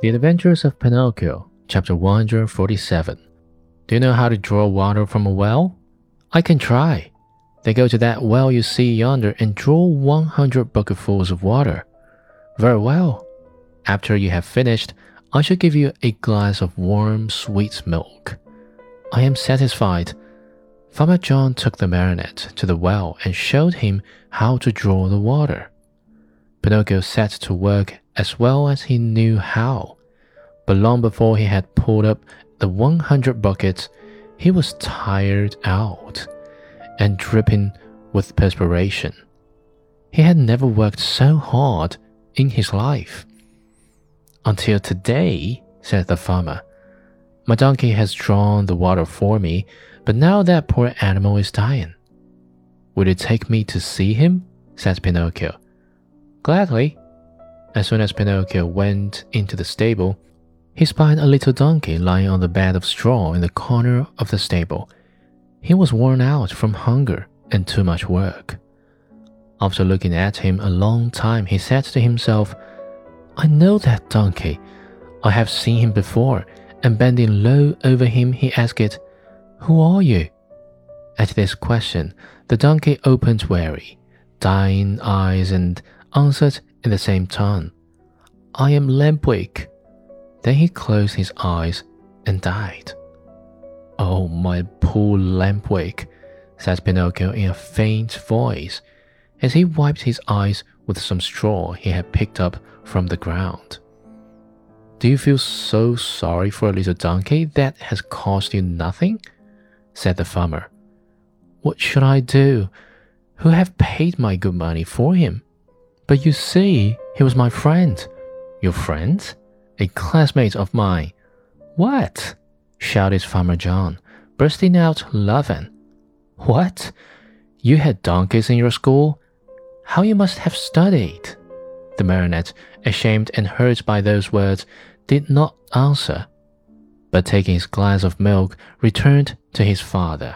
The Adventures of Pinocchio, Chapter 147. Do you know how to draw water from a well? I can try. Then go to that well you see yonder and draw 100 bucketfuls of water. Very well. After you have finished, I shall give you a glass of warm, sweet milk. I am satisfied. Farmer John took the marionette to the well and showed him how to draw the water. Pinocchio set to work as well as he knew how. But long before he had pulled up the 100 buckets, he was tired out and dripping with perspiration. He had never worked so hard in his life. Until today, said the farmer. My donkey has drawn the water for me, but now that poor animal is dying. Will you take me to see him? said Pinocchio. Gladly. As soon as Pinocchio went into the stable, he spied a little donkey lying on the bed of straw in the corner of the stable. He was worn out from hunger and too much work. After looking at him a long time, he said to himself, I know that donkey. I have seen him before, and bending low over him, he asked, it, Who are you? At this question, the donkey opened wary, dying eyes and answered in the same tone, I am Lampwick. Then he closed his eyes and died. Oh, my poor Lampwick, said Pinocchio in a faint voice, as he wiped his eyes with some straw he had picked up from the ground. Do you feel so sorry for a little donkey that has cost you nothing? said the farmer. What should I do, who have paid my good money for him? But you see, he was my friend. Your friend? A classmate of mine. What? shouted Farmer John, bursting out laughing. What? You had donkeys in your school? How you must have studied! The marionette, ashamed and hurt by those words, did not answer, but taking his glass of milk, returned to his father.